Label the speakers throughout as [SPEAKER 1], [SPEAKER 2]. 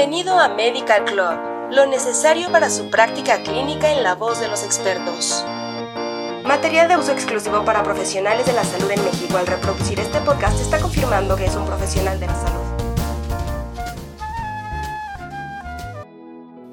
[SPEAKER 1] Bienvenido a Medical Club, lo necesario para su práctica clínica en la voz de los expertos. Material de uso exclusivo para profesionales de la salud en México. Al reproducir este podcast está confirmando que es un profesional de la salud.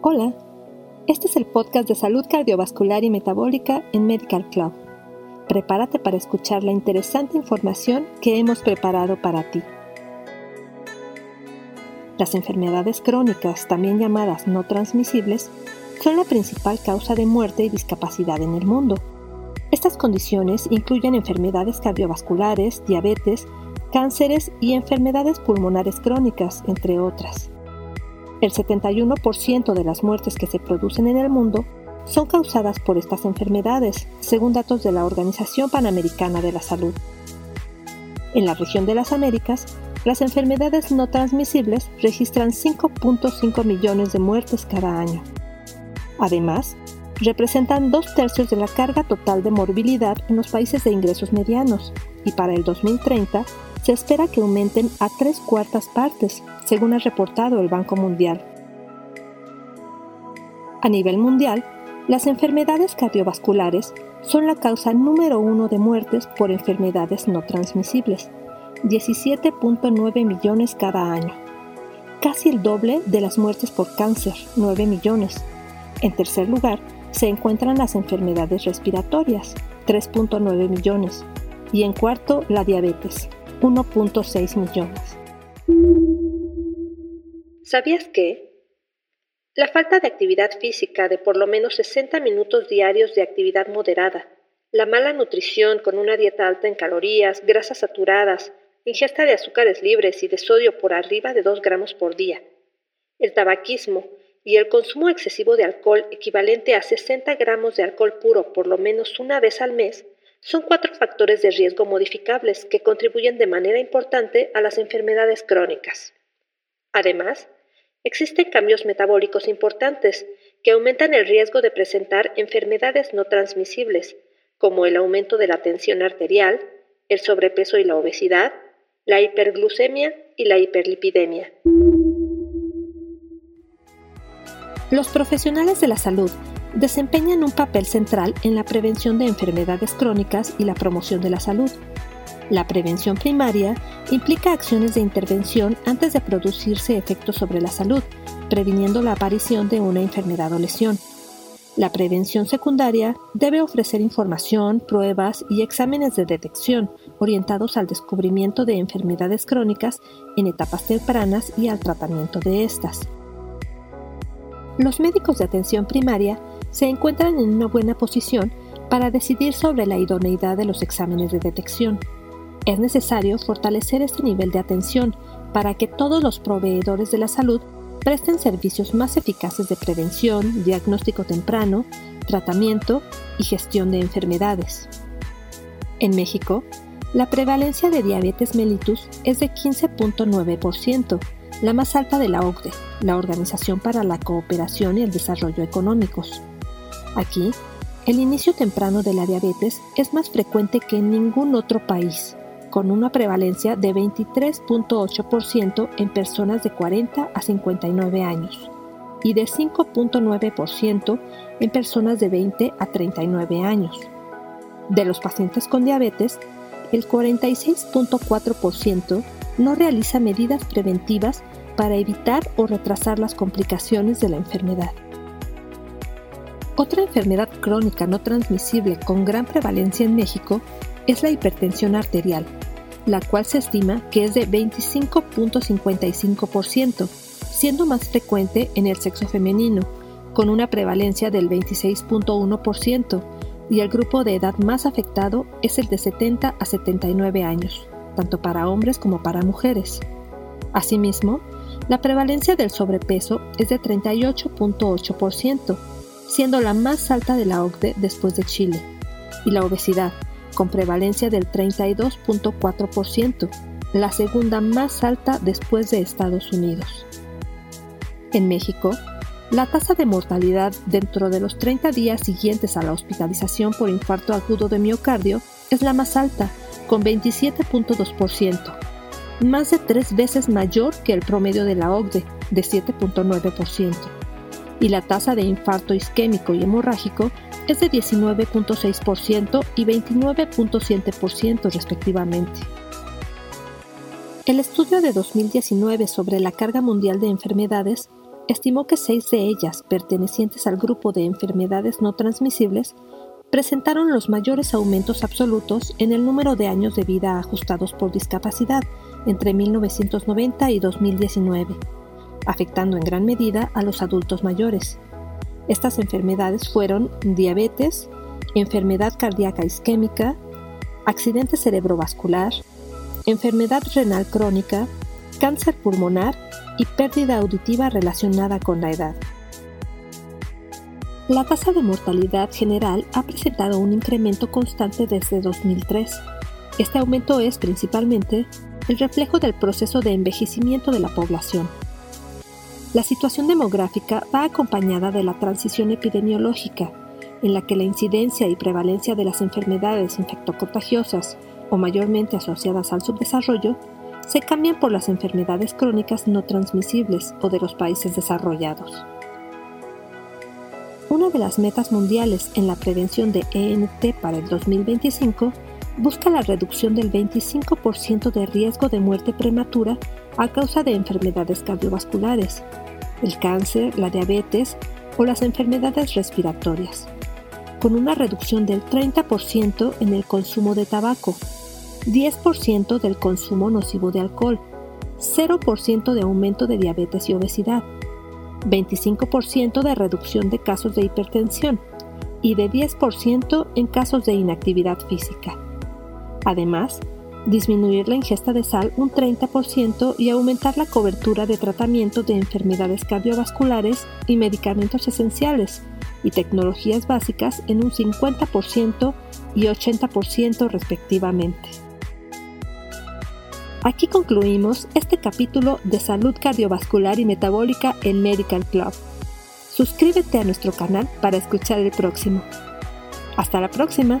[SPEAKER 2] Hola, este es el podcast de salud cardiovascular y metabólica en Medical Club. Prepárate para escuchar la interesante información que hemos preparado para ti. Las enfermedades crónicas, también llamadas no transmisibles, son la principal causa de muerte y discapacidad en el mundo. Estas condiciones incluyen enfermedades cardiovasculares, diabetes, cánceres y enfermedades pulmonares crónicas, entre otras. El 71% de las muertes que se producen en el mundo son causadas por estas enfermedades, según datos de la Organización Panamericana de la Salud. En la región de las Américas, las enfermedades no transmisibles registran 5.5 millones de muertes cada año. Además, representan dos tercios de la carga total de morbilidad en los países de ingresos medianos y para el 2030 se espera que aumenten a tres cuartas partes, según ha reportado el Banco Mundial. A nivel mundial, las enfermedades cardiovasculares son la causa número uno de muertes por enfermedades no transmisibles, 17.9 millones cada año, casi el doble de las muertes por cáncer, 9 millones. En tercer lugar, se encuentran las enfermedades respiratorias, 3.9 millones, y en cuarto, la diabetes, 1.6 millones. ¿Sabías que la falta de actividad física de por lo menos 60 minutos diarios de actividad moderada, la mala nutrición con una dieta alta en calorías, grasas saturadas, ingesta de azúcares libres y de sodio por arriba de 2 gramos por día, el tabaquismo y el consumo excesivo de alcohol equivalente a 60 gramos de alcohol puro por lo menos una vez al mes son cuatro factores de riesgo modificables que contribuyen de manera importante a las enfermedades crónicas. Además, Existen cambios metabólicos importantes que aumentan el riesgo de presentar enfermedades no transmisibles, como el aumento de la tensión arterial, el sobrepeso y la obesidad, la hiperglucemia y la hiperlipidemia. Los profesionales de la salud desempeñan un papel central en la prevención de enfermedades crónicas y la promoción de la salud. La prevención primaria implica acciones de intervención antes de producirse efectos sobre la salud, previniendo la aparición de una enfermedad o lesión. La prevención secundaria debe ofrecer información, pruebas y exámenes de detección orientados al descubrimiento de enfermedades crónicas en etapas tempranas y al tratamiento de estas. Los médicos de atención primaria se encuentran en una buena posición para decidir sobre la idoneidad de los exámenes de detección. Es necesario fortalecer este nivel de atención para que todos los proveedores de la salud presten servicios más eficaces de prevención, diagnóstico temprano, tratamiento y gestión de enfermedades. En México, la prevalencia de diabetes mellitus es de 15.9%, la más alta de la OCDE, la Organización para la Cooperación y el Desarrollo Económicos. Aquí, el inicio temprano de la diabetes es más frecuente que en ningún otro país, con una prevalencia de 23.8% en personas de 40 a 59 años y de 5.9% en personas de 20 a 39 años. De los pacientes con diabetes, el 46.4% no realiza medidas preventivas para evitar o retrasar las complicaciones de la enfermedad. Otra enfermedad crónica no transmisible con gran prevalencia en México es la hipertensión arterial, la cual se estima que es de 25.55%, siendo más frecuente en el sexo femenino, con una prevalencia del 26.1%, y el grupo de edad más afectado es el de 70 a 79 años, tanto para hombres como para mujeres. Asimismo, la prevalencia del sobrepeso es de 38.8%, siendo la más alta de la OCDE después de Chile, y la obesidad, con prevalencia del 32.4%, la segunda más alta después de Estados Unidos. En México, la tasa de mortalidad dentro de los 30 días siguientes a la hospitalización por infarto agudo de miocardio es la más alta, con 27.2%, más de tres veces mayor que el promedio de la OCDE, de 7.9%, y la tasa de infarto isquémico y hemorrágico es de 19.6% y 29.7% respectivamente. El estudio de 2019 sobre la carga mundial de enfermedades estimó que seis de ellas, pertenecientes al grupo de enfermedades no transmisibles, presentaron los mayores aumentos absolutos en el número de años de vida ajustados por discapacidad entre 1990 y 2019, afectando en gran medida a los adultos mayores. Estas enfermedades fueron diabetes, enfermedad cardíaca isquémica, accidente cerebrovascular, enfermedad renal crónica, cáncer pulmonar y pérdida auditiva relacionada con la edad. La tasa de mortalidad general ha presentado un incremento constante desde 2003. Este aumento es principalmente el reflejo del proceso de envejecimiento de la población. La situación demográfica va acompañada de la transición epidemiológica, en la que la incidencia y prevalencia de las enfermedades infectocontagiosas o mayormente asociadas al subdesarrollo se cambian por las enfermedades crónicas no transmisibles o de los países desarrollados. Una de las metas mundiales en la prevención de ENT para el 2025 busca la reducción del 25% de riesgo de muerte prematura a causa de enfermedades cardiovasculares, el cáncer, la diabetes o las enfermedades respiratorias, con una reducción del 30% en el consumo de tabaco, 10% del consumo nocivo de alcohol, 0% de aumento de diabetes y obesidad, 25% de reducción de casos de hipertensión y de 10% en casos de inactividad física. Además, disminuir la ingesta de sal un 30% y aumentar la cobertura de tratamiento de enfermedades cardiovasculares y medicamentos esenciales y tecnologías básicas en un 50% y 80% respectivamente. Aquí concluimos este capítulo de salud cardiovascular y metabólica en Medical Club. Suscríbete a nuestro canal para escuchar el próximo. Hasta la próxima.